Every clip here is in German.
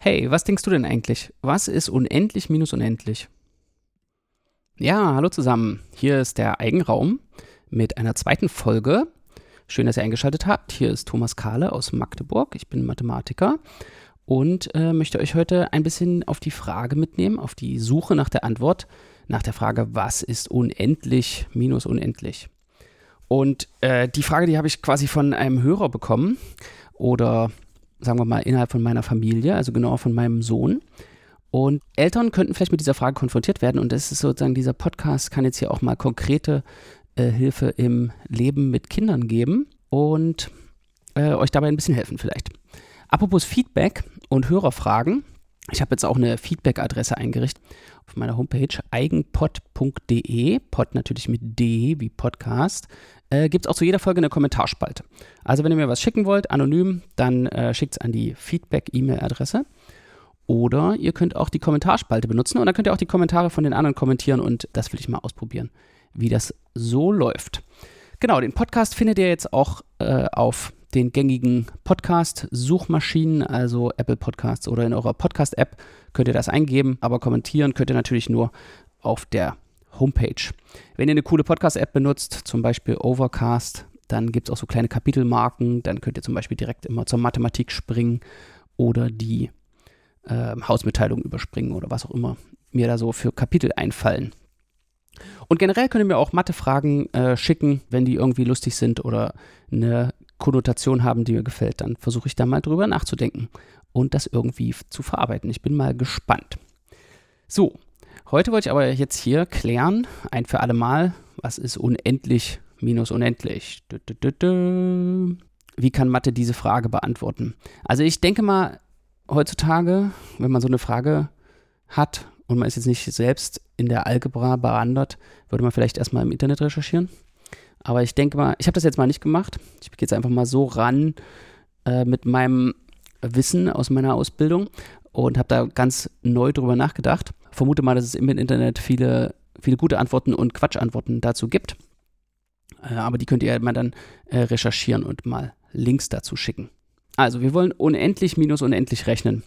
Hey, was denkst du denn eigentlich? Was ist unendlich minus unendlich? Ja, hallo zusammen. Hier ist der Eigenraum mit einer zweiten Folge. Schön, dass ihr eingeschaltet habt. Hier ist Thomas Kahle aus Magdeburg. Ich bin Mathematiker und äh, möchte euch heute ein bisschen auf die Frage mitnehmen, auf die Suche nach der Antwort, nach der Frage, was ist unendlich minus unendlich? Und äh, die Frage, die habe ich quasi von einem Hörer bekommen oder sagen wir mal innerhalb von meiner Familie, also genauer von meinem Sohn. Und Eltern könnten vielleicht mit dieser Frage konfrontiert werden und das ist sozusagen, dieser Podcast kann jetzt hier auch mal konkrete äh, Hilfe im Leben mit Kindern geben und äh, euch dabei ein bisschen helfen vielleicht. Apropos Feedback und Hörerfragen, ich habe jetzt auch eine Feedback-Adresse eingerichtet auf meiner Homepage eigenpod.de, pod natürlich mit D wie Podcast, äh, gibt es auch zu jeder Folge eine Kommentarspalte. Also wenn ihr mir was schicken wollt, anonym, dann äh, schickt es an die Feedback-E-Mail-Adresse. Oder ihr könnt auch die Kommentarspalte benutzen und dann könnt ihr auch die Kommentare von den anderen kommentieren und das will ich mal ausprobieren, wie das so läuft. Genau, den Podcast findet ihr jetzt auch äh, auf den gängigen Podcast-Suchmaschinen, also Apple Podcasts oder in eurer Podcast-App könnt ihr das eingeben, aber kommentieren könnt ihr natürlich nur auf der Homepage. Wenn ihr eine coole Podcast-App benutzt, zum Beispiel Overcast, dann gibt es auch so kleine Kapitelmarken, dann könnt ihr zum Beispiel direkt immer zur Mathematik springen oder die äh, Hausmitteilung überspringen oder was auch immer mir da so für Kapitel einfallen. Und generell könnt ihr mir auch Mathefragen äh, schicken, wenn die irgendwie lustig sind oder eine Konnotation haben, die mir gefällt. Dann versuche ich da mal drüber nachzudenken und das irgendwie zu verarbeiten. Ich bin mal gespannt. So, heute wollte ich aber jetzt hier klären, ein für alle Mal, was ist unendlich minus unendlich? Wie kann Mathe diese Frage beantworten? Also ich denke mal, heutzutage, wenn man so eine Frage hat und man ist jetzt nicht selbst in der Algebra bewandert, würde man vielleicht erstmal im Internet recherchieren. Aber ich denke mal, ich habe das jetzt mal nicht gemacht. Ich gehe jetzt einfach mal so ran äh, mit meinem Wissen aus meiner Ausbildung und habe da ganz neu drüber nachgedacht. Vermute mal, dass es im Internet viele, viele gute Antworten und Quatschantworten dazu gibt. Äh, aber die könnt ihr mal dann äh, recherchieren und mal Links dazu schicken. Also, wir wollen unendlich minus unendlich rechnen.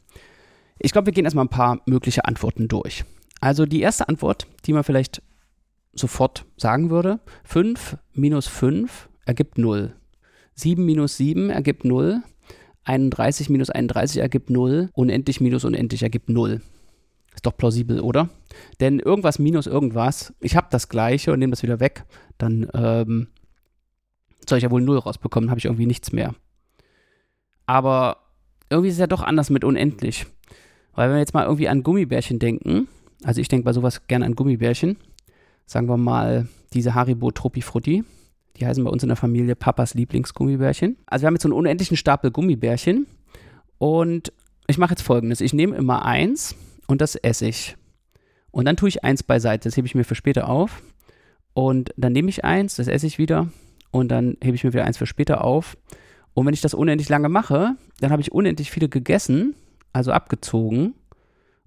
Ich glaube, wir gehen erstmal ein paar mögliche Antworten durch. Also die erste Antwort, die man vielleicht sofort sagen würde, 5 minus 5 ergibt 0. 7 minus 7 ergibt 0. 31 minus 31 ergibt 0. Unendlich minus unendlich ergibt 0. Ist doch plausibel, oder? Denn irgendwas minus irgendwas, ich habe das gleiche und nehme das wieder weg, dann ähm, soll ich ja wohl 0 rausbekommen, habe ich irgendwie nichts mehr. Aber irgendwie ist es ja doch anders mit unendlich. Weil wenn wir jetzt mal irgendwie an Gummibärchen denken, also ich denke bei sowas gerne an Gummibärchen, sagen wir mal, diese Haribo Tropifrutti. Die heißen bei uns in der Familie Papas Lieblingsgummibärchen. Also wir haben jetzt so einen unendlichen Stapel Gummibärchen. Und ich mache jetzt folgendes. Ich nehme immer eins und das esse ich. Und dann tue ich eins beiseite. Das hebe ich mir für später auf. Und dann nehme ich eins, das esse ich wieder. Und dann hebe ich mir wieder eins für später auf. Und wenn ich das unendlich lange mache, dann habe ich unendlich viele gegessen, also abgezogen.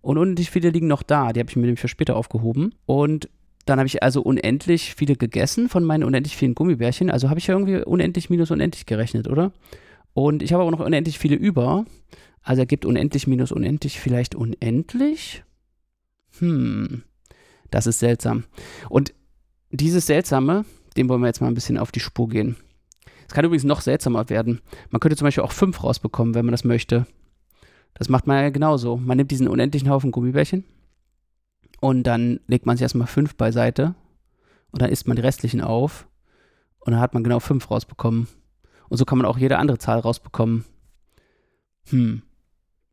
Und unendlich viele liegen noch da. Die habe ich mir nämlich für später aufgehoben. Und dann habe ich also unendlich viele gegessen von meinen unendlich vielen Gummibärchen. Also habe ich ja irgendwie unendlich minus unendlich gerechnet, oder? Und ich habe auch noch unendlich viele über. Also ergibt unendlich minus unendlich vielleicht unendlich? Hm, das ist seltsam. Und dieses Seltsame, dem wollen wir jetzt mal ein bisschen auf die Spur gehen. Es kann übrigens noch seltsamer werden. Man könnte zum Beispiel auch fünf rausbekommen, wenn man das möchte. Das macht man ja genauso. Man nimmt diesen unendlichen Haufen Gummibärchen und dann legt man sich erstmal fünf beiseite und dann isst man die restlichen auf und dann hat man genau fünf rausbekommen. Und so kann man auch jede andere Zahl rausbekommen. Hm.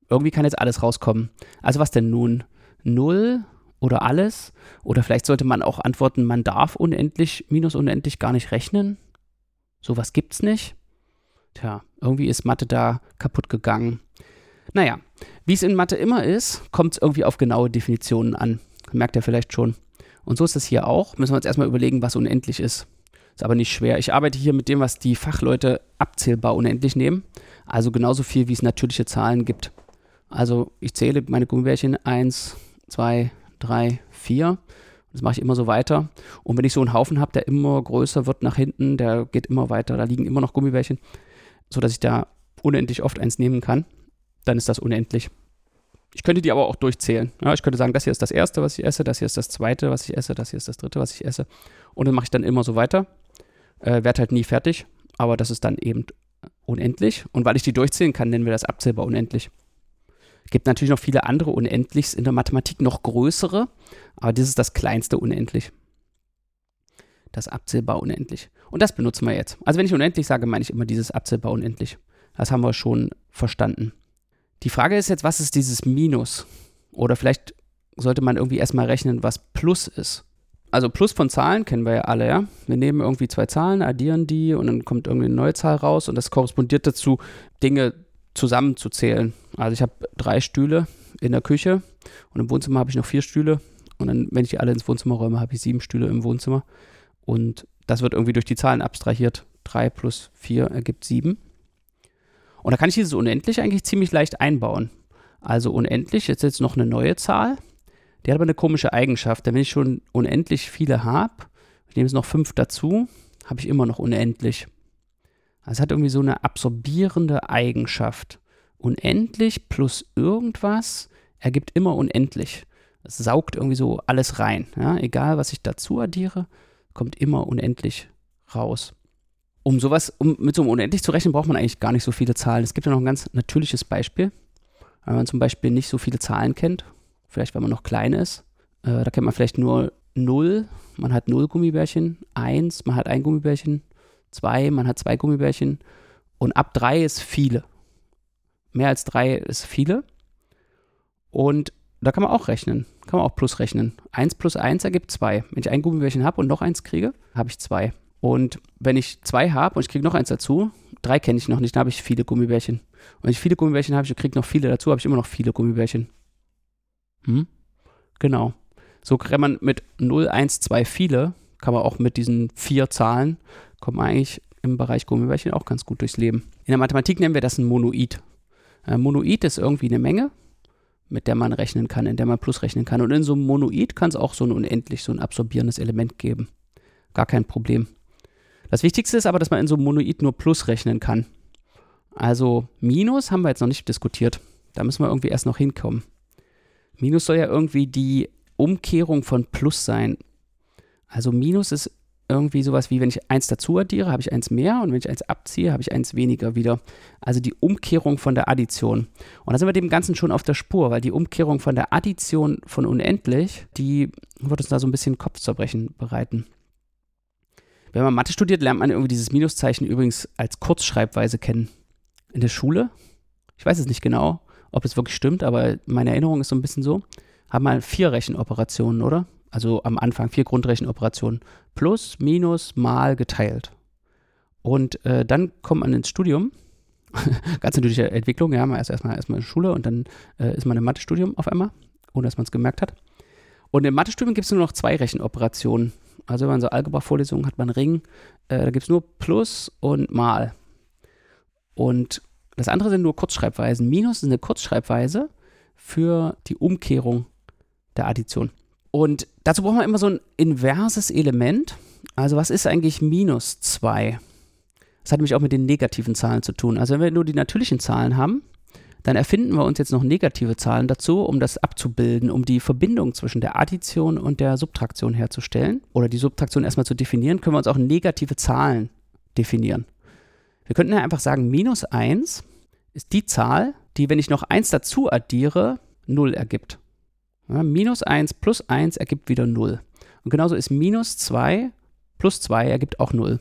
Irgendwie kann jetzt alles rauskommen. Also was denn nun? Null oder alles? Oder vielleicht sollte man auch antworten, man darf unendlich, minus unendlich gar nicht rechnen? Sowas gibt's nicht. Tja, irgendwie ist Mathe da kaputt gegangen. Naja, wie es in Mathe immer ist, kommt es irgendwie auf genaue Definitionen an. Merkt ihr vielleicht schon. Und so ist es hier auch. Müssen wir uns erstmal überlegen, was unendlich ist. Ist aber nicht schwer. Ich arbeite hier mit dem, was die Fachleute abzählbar unendlich nehmen. Also genauso viel, wie es natürliche Zahlen gibt. Also ich zähle meine Gummibärchen 1, 2, 3, 4. Das mache ich immer so weiter. Und wenn ich so einen Haufen habe, der immer größer wird nach hinten, der geht immer weiter, da liegen immer noch Gummibärchen, sodass ich da unendlich oft eins nehmen kann, dann ist das unendlich. Ich könnte die aber auch durchzählen. Ja, ich könnte sagen, das hier ist das erste, was ich esse, das hier ist das zweite, was ich esse, das hier ist das dritte, was ich esse. Und dann mache ich dann immer so weiter. Äh, Werde halt nie fertig, aber das ist dann eben unendlich. Und weil ich die durchzählen kann, nennen wir das abzählbar unendlich. Gibt natürlich noch viele andere Unendlichs in der Mathematik, noch größere, aber das ist das kleinste Unendlich. Das abzählbar unendlich. Und das benutzen wir jetzt. Also wenn ich unendlich sage, meine ich immer dieses abzählbar unendlich. Das haben wir schon verstanden. Die Frage ist jetzt, was ist dieses Minus? Oder vielleicht sollte man irgendwie erstmal rechnen, was Plus ist. Also Plus von Zahlen kennen wir ja alle, ja. Wir nehmen irgendwie zwei Zahlen, addieren die und dann kommt irgendwie eine neue Zahl raus und das korrespondiert dazu, Dinge zusammenzuzählen. Also ich habe drei Stühle in der Küche und im Wohnzimmer habe ich noch vier Stühle und dann, wenn ich die alle ins Wohnzimmer räume, habe ich sieben Stühle im Wohnzimmer und das wird irgendwie durch die Zahlen abstrahiert. Drei plus vier ergibt sieben. Und da kann ich dieses unendlich eigentlich ziemlich leicht einbauen. Also unendlich ist jetzt noch eine neue Zahl die hat aber eine komische Eigenschaft, denn wenn ich schon unendlich viele habe, ich nehme jetzt noch fünf dazu, habe ich immer noch unendlich. Also es hat irgendwie so eine absorbierende Eigenschaft. Unendlich plus irgendwas ergibt immer unendlich. Es saugt irgendwie so alles rein. Ja? Egal, was ich dazu addiere, kommt immer unendlich raus. Um sowas, um mit so einem unendlich zu rechnen, braucht man eigentlich gar nicht so viele Zahlen. Es gibt ja noch ein ganz natürliches Beispiel. Wenn man zum Beispiel nicht so viele Zahlen kennt vielleicht weil man noch klein ist. Äh, da kennt man vielleicht nur 0, man hat 0 Gummibärchen, 1, man hat ein Gummibärchen, 2, man hat zwei Gummibärchen und ab 3 ist viele. Mehr als 3 ist viele. Und da kann man auch rechnen, kann man auch plus rechnen. 1 plus 1 ergibt 2. Wenn ich ein Gummibärchen habe und noch eins kriege, habe ich 2. Und wenn ich 2 habe und ich kriege noch eins dazu, 3 kenne ich noch nicht, dann habe ich viele Gummibärchen. Und wenn ich viele Gummibärchen habe und kriege noch viele dazu, habe ich immer noch viele Gummibärchen. Hm? Genau. So kann man mit 0, 1, 2 viele, kann man auch mit diesen vier Zahlen, kommt man eigentlich im Bereich Gummibärchen auch ganz gut durchs Leben. In der Mathematik nennen wir das ein Monoid. Ein Monoid ist irgendwie eine Menge, mit der man rechnen kann, in der man Plus rechnen kann. Und in so einem Monoid kann es auch so ein unendlich, so ein absorbierendes Element geben. Gar kein Problem. Das Wichtigste ist aber, dass man in so einem Monoid nur Plus rechnen kann. Also Minus haben wir jetzt noch nicht diskutiert. Da müssen wir irgendwie erst noch hinkommen. Minus soll ja irgendwie die Umkehrung von Plus sein. Also Minus ist irgendwie sowas wie, wenn ich eins dazu addiere, habe ich eins mehr und wenn ich eins abziehe, habe ich eins weniger wieder. Also die Umkehrung von der Addition. Und da sind wir dem Ganzen schon auf der Spur, weil die Umkehrung von der Addition von unendlich, die wird uns da so ein bisschen Kopfzerbrechen bereiten. Wenn man Mathe studiert, lernt man irgendwie dieses Minuszeichen übrigens als Kurzschreibweise kennen. In der Schule. Ich weiß es nicht genau ob es wirklich stimmt, aber meine Erinnerung ist so ein bisschen so, haben wir vier Rechenoperationen, oder? Also am Anfang vier Grundrechenoperationen. Plus, minus, mal, geteilt. Und äh, dann kommt man ins Studium. Ganz natürliche Entwicklung, ja, man erst erstmal erstmal in Schule und dann äh, ist man im Mathestudium auf einmal, ohne dass man es gemerkt hat. Und im Mathestudium gibt es nur noch zwei Rechenoperationen. Also wenn man so Algebra-Vorlesungen hat, man Ring, äh, da gibt es nur Plus und Mal. Und das andere sind nur Kurzschreibweisen. Minus ist eine Kurzschreibweise für die Umkehrung der Addition. Und dazu braucht man immer so ein inverses Element. Also was ist eigentlich minus 2? Das hat nämlich auch mit den negativen Zahlen zu tun. Also wenn wir nur die natürlichen Zahlen haben, dann erfinden wir uns jetzt noch negative Zahlen dazu, um das abzubilden, um die Verbindung zwischen der Addition und der Subtraktion herzustellen. Oder die Subtraktion erstmal zu definieren, können wir uns auch negative Zahlen definieren. Wir könnten ja einfach sagen, minus 1 ist die Zahl, die, wenn ich noch 1 dazu addiere, 0 ergibt. Ja, minus 1 plus 1 ergibt wieder 0. Und genauso ist minus 2 plus 2 ergibt auch 0.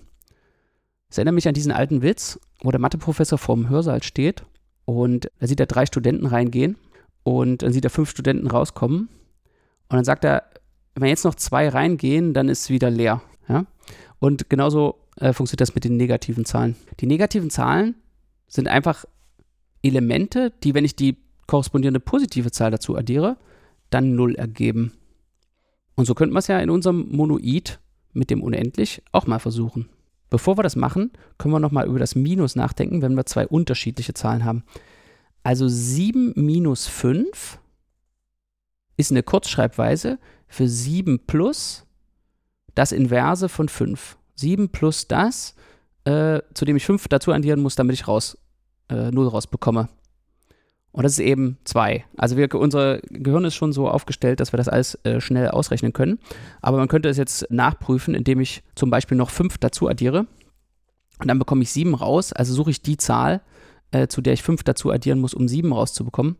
Das erinnert mich an diesen alten Witz, wo der Matheprofessor vorm Hörsaal steht und da sieht er drei Studenten reingehen und dann sieht er fünf Studenten rauskommen und dann sagt er, wenn jetzt noch zwei reingehen, dann ist es wieder leer. Ja? Und genauso äh, funktioniert das mit den negativen Zahlen. Die negativen Zahlen sind einfach Elemente, die, wenn ich die korrespondierende positive Zahl dazu addiere, dann 0 ergeben. Und so könnten wir es ja in unserem Monoid mit dem Unendlich auch mal versuchen. Bevor wir das machen, können wir nochmal über das Minus nachdenken, wenn wir zwei unterschiedliche Zahlen haben. Also 7 minus 5 ist eine Kurzschreibweise für 7 plus das Inverse von 5. 7 plus das, äh, zu dem ich 5 dazu addieren muss, damit ich raus, äh, 0 rausbekomme. Und das ist eben 2. Also wir, unser Gehirn ist schon so aufgestellt, dass wir das alles äh, schnell ausrechnen können. Aber man könnte es jetzt nachprüfen, indem ich zum Beispiel noch 5 dazu addiere. Und dann bekomme ich 7 raus. Also suche ich die Zahl, äh, zu der ich 5 dazu addieren muss, um 7 rauszubekommen.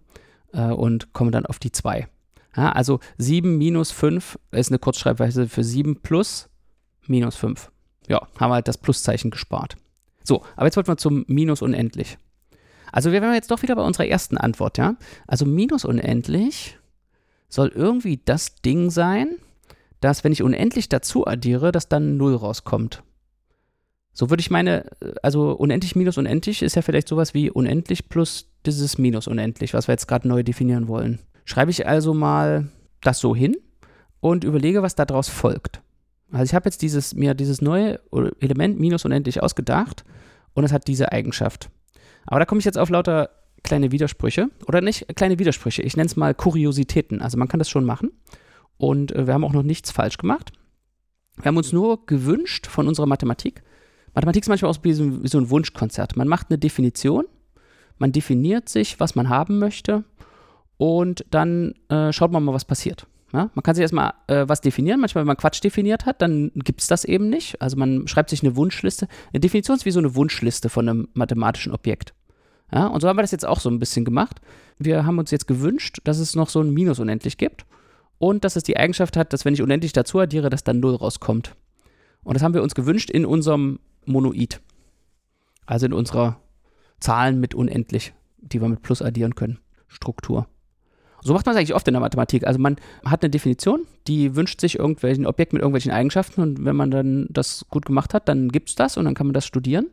Äh, und komme dann auf die 2. Ja, also 7 minus 5 ist eine Kurzschreibweise für 7 plus minus 5. Ja, haben wir halt das Pluszeichen gespart. So, aber jetzt wollten wir zum Minus unendlich. Also wir wären jetzt doch wieder bei unserer ersten Antwort, ja? Also minus unendlich soll irgendwie das Ding sein, dass wenn ich unendlich dazu addiere, dass dann 0 rauskommt. So würde ich meine, also unendlich minus unendlich ist ja vielleicht sowas wie unendlich plus dieses minus unendlich, was wir jetzt gerade neu definieren wollen. Schreibe ich also mal das so hin und überlege, was daraus folgt. Also ich habe jetzt dieses, mir dieses neue Element minus unendlich ausgedacht und es hat diese Eigenschaft. Aber da komme ich jetzt auf lauter kleine Widersprüche. Oder nicht kleine Widersprüche, ich nenne es mal Kuriositäten. Also man kann das schon machen. Und äh, wir haben auch noch nichts falsch gemacht. Wir haben uns nur gewünscht von unserer Mathematik. Mathematik ist manchmal auch wie so, ein Wunschkonzert. Man macht eine Definition, man definiert sich, was man haben möchte und dann äh, schaut man mal, was passiert. Ja? Man kann sich erstmal äh, was definieren. Manchmal, wenn man Quatsch definiert hat, dann gibt es das eben nicht. Also man schreibt sich eine Wunschliste. Eine Definition ist wie so eine Wunschliste von einem mathematischen Objekt. Ja? Und so haben wir das jetzt auch so ein bisschen gemacht. Wir haben uns jetzt gewünscht, dass es noch so ein Minus unendlich gibt und dass es die Eigenschaft hat, dass wenn ich unendlich dazu addiere, dass dann 0 rauskommt. Und das haben wir uns gewünscht in unserem Monoid. Also in unserer Zahlen mit unendlich, die wir mit Plus addieren können. Struktur. So macht man es eigentlich oft in der Mathematik. Also man hat eine Definition, die wünscht sich irgendwelchen Objekt mit irgendwelchen Eigenschaften und wenn man dann das gut gemacht hat, dann gibt es das und dann kann man das studieren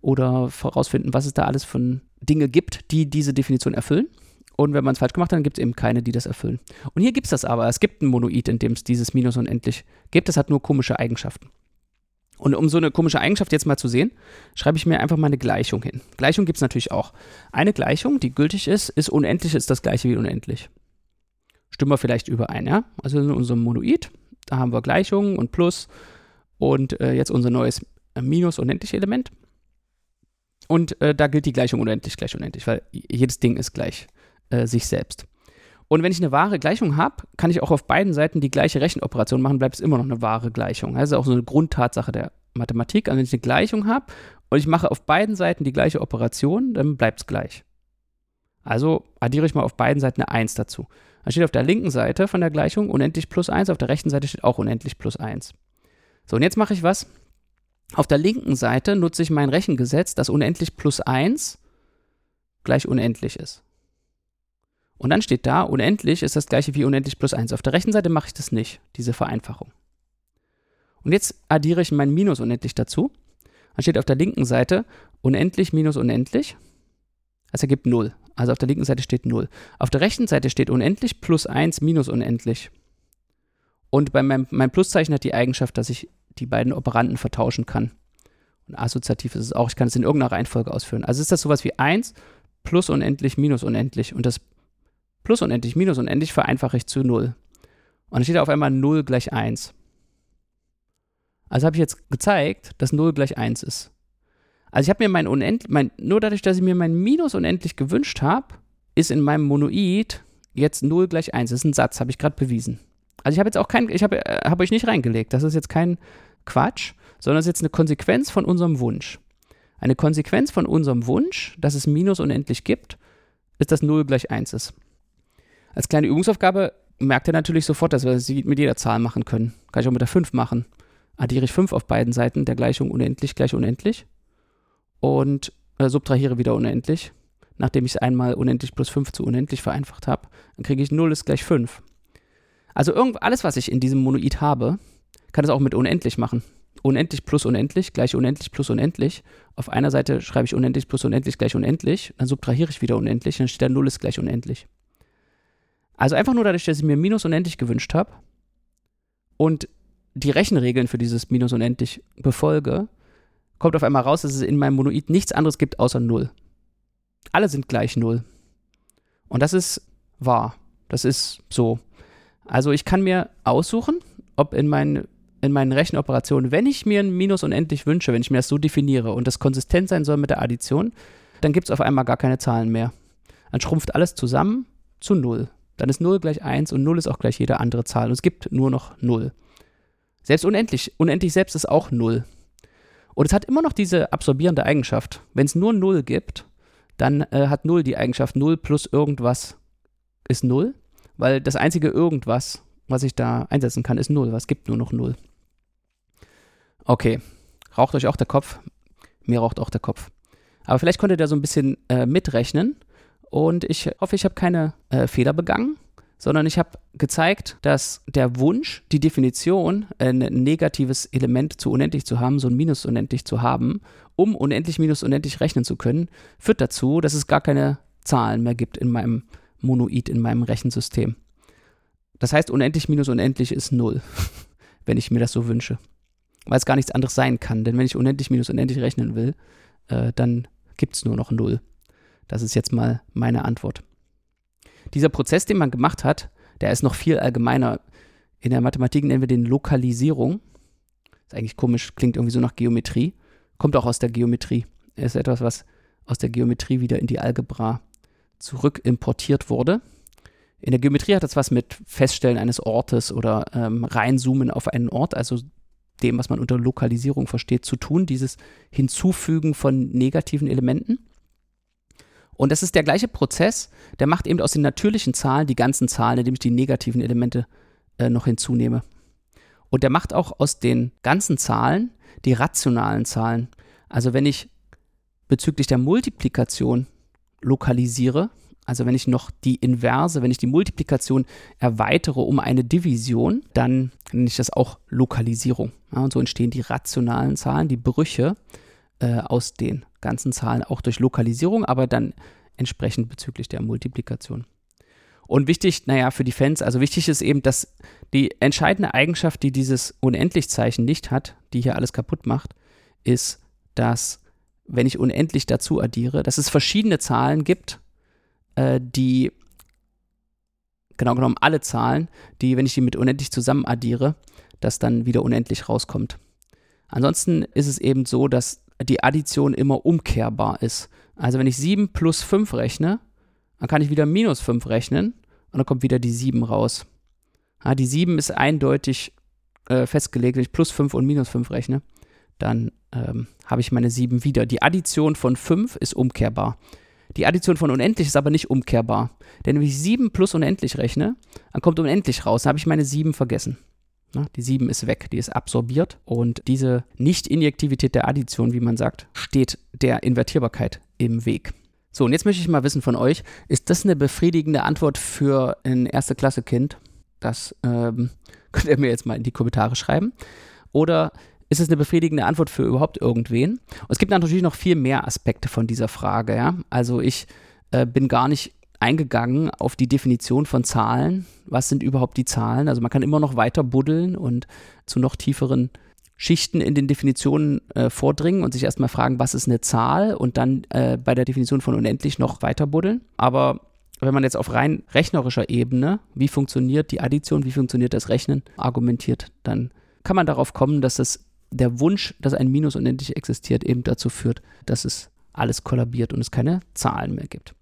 oder herausfinden, was es da alles von Dinge gibt, die diese Definition erfüllen. Und wenn man es falsch gemacht hat, dann gibt es eben keine, die das erfüllen. Und hier gibt es das aber. Es gibt ein Monoid, in dem es dieses Minus unendlich gibt. Es hat nur komische Eigenschaften. Und um so eine komische Eigenschaft jetzt mal zu sehen, schreibe ich mir einfach mal eine Gleichung hin. Gleichung gibt es natürlich auch. Eine Gleichung, die gültig ist, ist unendlich, ist das gleiche wie unendlich. Stimmen wir vielleicht überein, ja? Also in unserem Monoid, da haben wir Gleichungen und Plus und äh, jetzt unser neues äh, Minus unendlich Element. Und äh, da gilt die Gleichung unendlich gleich unendlich, weil jedes Ding ist gleich äh, sich selbst. Und wenn ich eine wahre Gleichung habe, kann ich auch auf beiden Seiten die gleiche Rechenoperation machen, bleibt es immer noch eine wahre Gleichung. Das ist auch so eine Grundtatsache der Mathematik. Also wenn ich eine Gleichung habe und ich mache auf beiden Seiten die gleiche Operation, dann bleibt es gleich. Also addiere ich mal auf beiden Seiten eine 1 dazu. Dann steht auf der linken Seite von der Gleichung unendlich plus 1, auf der rechten Seite steht auch unendlich plus 1. So, und jetzt mache ich was. Auf der linken Seite nutze ich mein Rechengesetz, dass unendlich plus 1 gleich unendlich ist. Und dann steht da, unendlich ist das gleiche wie unendlich plus 1. Auf der rechten Seite mache ich das nicht, diese Vereinfachung. Und jetzt addiere ich mein Minus unendlich dazu. Dann steht auf der linken Seite unendlich minus unendlich. Das ergibt 0. Also auf der linken Seite steht 0. Auf der rechten Seite steht unendlich plus 1 minus unendlich. Und bei meinem, mein Pluszeichen hat die Eigenschaft, dass ich die beiden Operanden vertauschen kann. Und assoziativ ist es auch, ich kann es in irgendeiner Reihenfolge ausführen. Also ist das sowas wie 1 plus unendlich minus unendlich. Und das plus unendlich minus unendlich vereinfache ich zu 0. Und dann steht da auf einmal 0 gleich 1. Also habe ich jetzt gezeigt, dass 0 gleich 1 ist. Also ich habe mir mein unendlich, mein, nur dadurch, dass ich mir mein Minus unendlich gewünscht habe, ist in meinem Monoid jetzt 0 gleich 1. Das ist ein Satz, habe ich gerade bewiesen. Also ich habe jetzt auch kein, ich habe äh, hab euch nicht reingelegt. Das ist jetzt kein Quatsch, sondern das ist jetzt eine Konsequenz von unserem Wunsch. Eine Konsequenz von unserem Wunsch, dass es Minus unendlich gibt, ist, dass 0 gleich 1 ist. Als kleine Übungsaufgabe merkt ihr natürlich sofort, dass wir sie mit jeder Zahl machen können. Kann ich auch mit der 5 machen. Addiere ich 5 auf beiden Seiten der Gleichung unendlich gleich unendlich und äh, subtrahiere wieder unendlich. Nachdem ich es einmal unendlich plus 5 zu unendlich vereinfacht habe, dann kriege ich 0 ist gleich 5. Also irgend, alles, was ich in diesem Monoid habe, kann es auch mit unendlich machen. Unendlich plus unendlich gleich unendlich plus unendlich. Auf einer Seite schreibe ich unendlich plus unendlich gleich unendlich, dann subtrahiere ich wieder unendlich, dann steht da 0 ist gleich unendlich. Also einfach nur dadurch, dass ich mir Minus unendlich gewünscht habe und die Rechenregeln für dieses Minus unendlich befolge, kommt auf einmal raus, dass es in meinem Monoid nichts anderes gibt außer 0. Alle sind gleich 0. Und das ist wahr. Das ist so. Also ich kann mir aussuchen, ob in meinen, in meinen Rechenoperationen, wenn ich mir ein Minus unendlich wünsche, wenn ich mir das so definiere und das konsistent sein soll mit der Addition, dann gibt es auf einmal gar keine Zahlen mehr. dann schrumpft alles zusammen zu 0. Dann ist 0 gleich 1 und 0 ist auch gleich jede andere Zahl. Und es gibt nur noch 0. Selbst unendlich, unendlich selbst ist auch 0. Und es hat immer noch diese absorbierende Eigenschaft. Wenn es nur 0 gibt, dann äh, hat 0 die Eigenschaft 0 plus irgendwas ist 0, weil das einzige irgendwas, was ich da einsetzen kann, ist 0. Was gibt nur noch 0. Okay, raucht euch auch der Kopf? Mir raucht auch der Kopf. Aber vielleicht konntet ihr so ein bisschen äh, mitrechnen und ich hoffe, ich habe keine äh, Fehler begangen sondern ich habe gezeigt, dass der Wunsch, die Definition, ein negatives Element zu unendlich zu haben, so ein Minus unendlich zu haben, um unendlich minus unendlich rechnen zu können, führt dazu, dass es gar keine Zahlen mehr gibt in meinem Monoid, in meinem Rechensystem. Das heißt, unendlich minus unendlich ist null, wenn ich mir das so wünsche. Weil es gar nichts anderes sein kann. Denn wenn ich unendlich minus unendlich rechnen will, äh, dann gibt es nur noch null. Das ist jetzt mal meine Antwort dieser Prozess, den man gemacht hat, der ist noch viel allgemeiner. In der Mathematik nennen wir den Lokalisierung. Ist eigentlich komisch, klingt irgendwie so nach Geometrie. Kommt auch aus der Geometrie. Ist etwas, was aus der Geometrie wieder in die Algebra zurück importiert wurde. In der Geometrie hat das was mit Feststellen eines Ortes oder ähm, reinzoomen auf einen Ort, also dem, was man unter Lokalisierung versteht, zu tun, dieses Hinzufügen von negativen Elementen. Und das ist der gleiche Prozess, der macht eben aus den natürlichen Zahlen die ganzen Zahlen, indem ich die negativen Elemente äh, noch hinzunehme. Und der macht auch aus den ganzen Zahlen die rationalen Zahlen. Also wenn ich bezüglich der Multiplikation lokalisiere, also wenn ich noch die Inverse, wenn ich die Multiplikation erweitere um eine Division, dann nenne ich das auch Lokalisierung. Ja, und so entstehen die rationalen Zahlen, die Brüche äh, aus den ganzen Zahlen auch durch Lokalisierung, aber dann entsprechend bezüglich der Multiplikation. Und wichtig, naja, für die Fans, also wichtig ist eben, dass die entscheidende Eigenschaft, die dieses Unendlichzeichen nicht hat, die hier alles kaputt macht, ist, dass wenn ich unendlich dazu addiere, dass es verschiedene Zahlen gibt, äh, die, genau genommen alle Zahlen, die, wenn ich die mit unendlich zusammen addiere, dass dann wieder unendlich rauskommt. Ansonsten ist es eben so, dass die Addition immer umkehrbar ist. Also wenn ich 7 plus 5 rechne, dann kann ich wieder minus 5 rechnen und dann kommt wieder die 7 raus. Ja, die 7 ist eindeutig äh, festgelegt, wenn ich plus 5 und minus 5 rechne, dann ähm, habe ich meine 7 wieder. Die Addition von 5 ist umkehrbar. Die Addition von unendlich ist aber nicht umkehrbar. Denn wenn ich 7 plus unendlich rechne, dann kommt unendlich raus, dann habe ich meine 7 vergessen. Ne? Die 7 ist weg, die ist absorbiert. Und diese Nicht-Injektivität der Addition, wie man sagt, steht der Invertierbarkeit im Weg. So, und jetzt möchte ich mal wissen von euch, ist das eine befriedigende Antwort für ein erste Klasse Kind? Das ähm, könnt ihr mir jetzt mal in die Kommentare schreiben. Oder ist es eine befriedigende Antwort für überhaupt irgendwen? Und es gibt natürlich noch viel mehr Aspekte von dieser Frage. Ja? Also ich äh, bin gar nicht eingegangen auf die Definition von Zahlen. Was sind überhaupt die Zahlen? Also man kann immer noch weiter buddeln und zu noch tieferen Schichten in den Definitionen äh, vordringen und sich erstmal fragen, was ist eine Zahl und dann äh, bei der Definition von unendlich noch weiter buddeln. Aber wenn man jetzt auf rein rechnerischer Ebene, wie funktioniert die Addition, wie funktioniert das Rechnen, argumentiert, dann kann man darauf kommen, dass es der Wunsch, dass ein Minus unendlich existiert, eben dazu führt, dass es alles kollabiert und es keine Zahlen mehr gibt.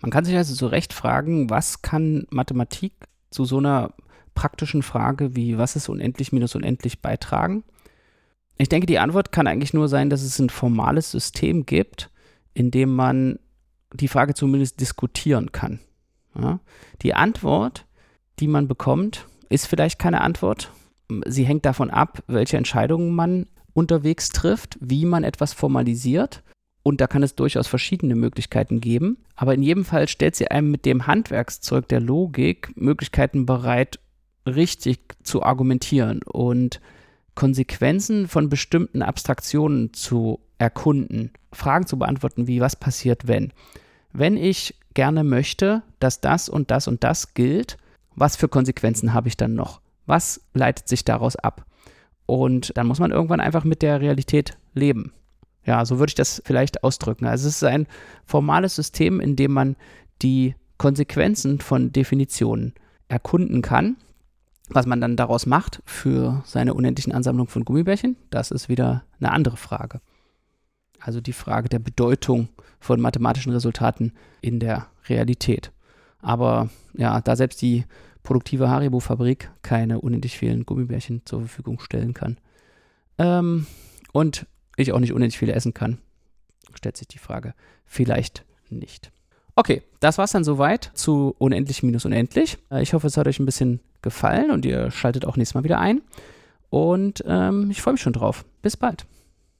Man kann sich also zu Recht fragen, was kann Mathematik zu so einer praktischen Frage wie, was ist unendlich minus unendlich beitragen? Ich denke, die Antwort kann eigentlich nur sein, dass es ein formales System gibt, in dem man die Frage zumindest diskutieren kann. Ja? Die Antwort, die man bekommt, ist vielleicht keine Antwort. Sie hängt davon ab, welche Entscheidungen man unterwegs trifft, wie man etwas formalisiert und da kann es durchaus verschiedene Möglichkeiten geben. Aber in jedem Fall stellt sie einem mit dem Handwerkszeug der Logik Möglichkeiten bereit, richtig zu argumentieren und Konsequenzen von bestimmten Abstraktionen zu erkunden, Fragen zu beantworten, wie was passiert, wenn. Wenn ich gerne möchte, dass das und das und das gilt, was für Konsequenzen habe ich dann noch? Was leitet sich daraus ab? Und dann muss man irgendwann einfach mit der Realität leben. Ja, so würde ich das vielleicht ausdrücken. Also es ist ein formales System, in dem man die Konsequenzen von Definitionen erkunden kann. Was man dann daraus macht für seine unendlichen Ansammlungen von Gummibärchen, das ist wieder eine andere Frage. Also die Frage der Bedeutung von mathematischen Resultaten in der Realität. Aber ja, da selbst die produktive Haribo-Fabrik keine unendlich vielen Gummibärchen zur Verfügung stellen kann ähm, und ich auch nicht unendlich viele essen kann, stellt sich die Frage, vielleicht nicht. Okay, das war's dann soweit zu Unendlich minus Unendlich. Äh, ich hoffe, es hat euch ein bisschen gefallen und ihr schaltet auch nächstes Mal wieder ein. Und ähm, ich freue mich schon drauf. Bis bald.